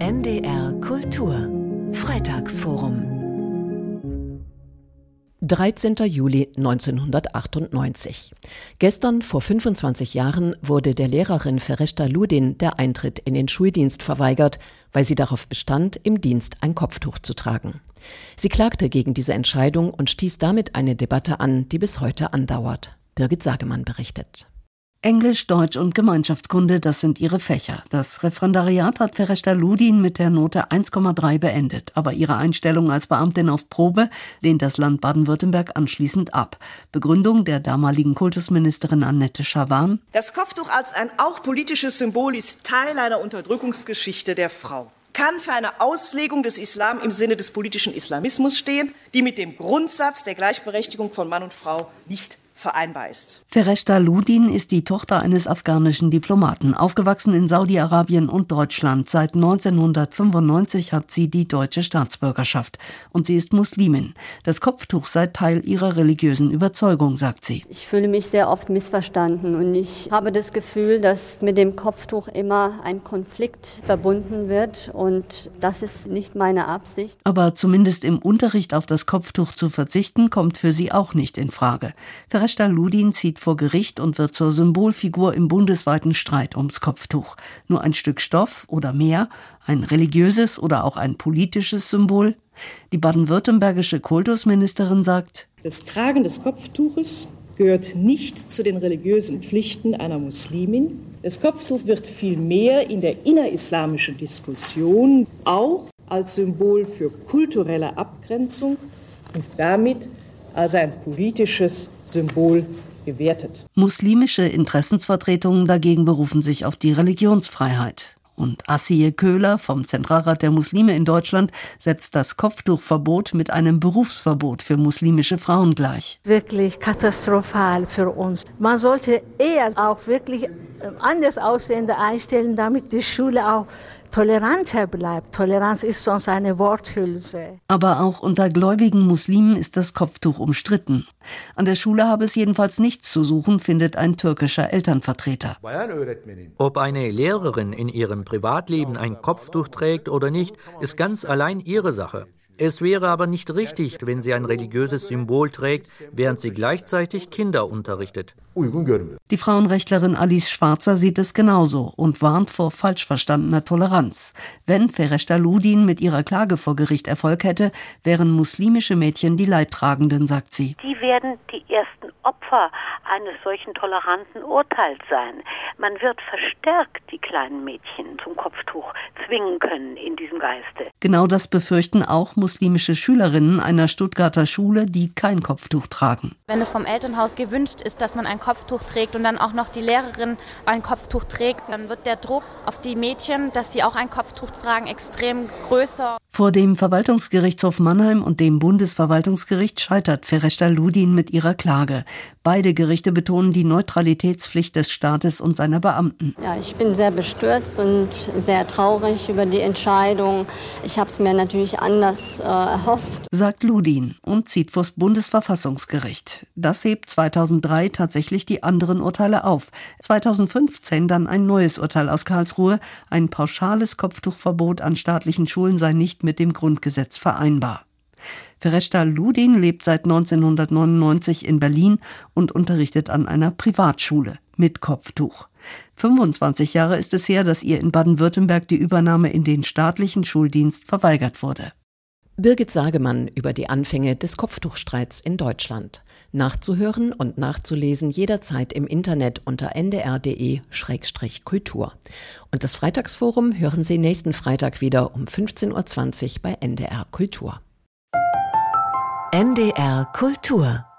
NDR Kultur Freitagsforum 13. Juli 1998. Gestern vor 25 Jahren wurde der Lehrerin Fereshta Ludin der Eintritt in den Schuldienst verweigert, weil sie darauf bestand, im Dienst ein Kopftuch zu tragen. Sie klagte gegen diese Entscheidung und stieß damit eine Debatte an, die bis heute andauert. Birgit Sagemann berichtet. Englisch, Deutsch und Gemeinschaftskunde, das sind ihre Fächer. Das Referendariat hat Fereshta Ludin mit der Note 1,3 beendet, aber ihre Einstellung als Beamtin auf Probe lehnt das Land Baden-Württemberg anschließend ab. Begründung der damaligen Kultusministerin Annette Schawan. Das Kopftuch als ein auch politisches Symbol ist Teil einer Unterdrückungsgeschichte der Frau kann für eine Auslegung des Islam im Sinne des politischen Islamismus stehen, die mit dem Grundsatz der Gleichberechtigung von Mann und Frau nicht vereinbar ist. Fereshta Ludin ist die Tochter eines afghanischen Diplomaten, aufgewachsen in Saudi-Arabien und Deutschland. Seit 1995 hat sie die deutsche Staatsbürgerschaft und sie ist Muslimin. Das Kopftuch sei Teil ihrer religiösen Überzeugung, sagt sie. Ich fühle mich sehr oft missverstanden und ich habe das Gefühl, dass mit dem Kopftuch immer ein Konflikt verbunden wird und das ist nicht meine Absicht. Aber zumindest im Unterricht auf das Kopftuch zu verzichten, kommt für sie auch nicht in Frage. Fereshta Meister Ludin zieht vor Gericht und wird zur Symbolfigur im bundesweiten Streit ums Kopftuch. Nur ein Stück Stoff oder mehr, ein religiöses oder auch ein politisches Symbol? Die baden-württembergische Kultusministerin sagt, das Tragen des Kopftuches gehört nicht zu den religiösen Pflichten einer Muslimin. Das Kopftuch wird vielmehr in der innerislamischen Diskussion auch als Symbol für kulturelle Abgrenzung und damit als ein politisches Symbol gewertet. Muslimische Interessensvertretungen dagegen berufen sich auf die Religionsfreiheit. Und Asiye Köhler vom Zentralrat der Muslime in Deutschland setzt das Kopftuchverbot mit einem Berufsverbot für muslimische Frauen gleich. Wirklich katastrophal für uns. Man sollte eher auch wirklich äh, anders Aussehende einstellen, damit die Schule auch toleranter bleibt. Toleranz ist sonst eine Worthülse. Aber auch unter gläubigen Muslimen ist das Kopftuch umstritten. An der Schule habe es jedenfalls nichts zu suchen, findet ein türkischer Elternvertreter. Ob eine Lehrerin in ihrem Privatleben ein Kopftuch trägt oder nicht, ist ganz allein ihre Sache. Es wäre aber nicht richtig, wenn sie ein religiöses Symbol trägt, während sie gleichzeitig Kinder unterrichtet. Die Frauenrechtlerin Alice Schwarzer sieht es genauso und warnt vor falsch verstandener Toleranz. Wenn Fereshta Ludin mit ihrer Klage vor Gericht Erfolg hätte, wären muslimische Mädchen die Leidtragenden, sagt sie. Die werden die ersten Opfer eines solchen toleranten Urteils sein. Man wird verstärkt die kleinen Mädchen zum Kopftuch zwingen können in diesem Geiste. Genau das befürchten auch muslimische Schülerinnen einer Stuttgarter Schule, die kein Kopftuch tragen. Wenn es vom Elternhaus gewünscht ist, dass man ein Kopftuch trägt und dann auch noch die Lehrerin ein Kopftuch trägt, dann wird der Druck auf die Mädchen, dass sie auch ein Kopftuch tragen, extrem größer. Vor dem Verwaltungsgerichtshof Mannheim und dem Bundesverwaltungsgericht scheitert Fereshta Ludin mit ihrer Klage. Beide Gerichte betonen die Neutralitätspflicht des Staates und seiner Beamten. Ja, ich bin sehr bestürzt und sehr traurig über die Entscheidung. Ich habe es mir natürlich anders äh, erhofft. Sagt Ludin und zieht vors Bundesverfassungsgericht. Das hebt 2003 tatsächlich die anderen Urteile auf. 2015 dann ein neues Urteil aus Karlsruhe. Ein pauschales Kopftuchverbot an staatlichen Schulen sei nicht mit dem Grundgesetz vereinbar. Fereshta Ludin lebt seit 1999 in Berlin und unterrichtet an einer Privatschule mit Kopftuch. 25 Jahre ist es her, dass ihr in Baden-Württemberg die Übernahme in den staatlichen Schuldienst verweigert wurde. Birgit Sagemann über die Anfänge des Kopftuchstreits in Deutschland. Nachzuhören und nachzulesen jederzeit im Internet unter ndr.de-kultur. Und das Freitagsforum hören Sie nächsten Freitag wieder um 15.20 Uhr bei NDR Kultur. NDR Kultur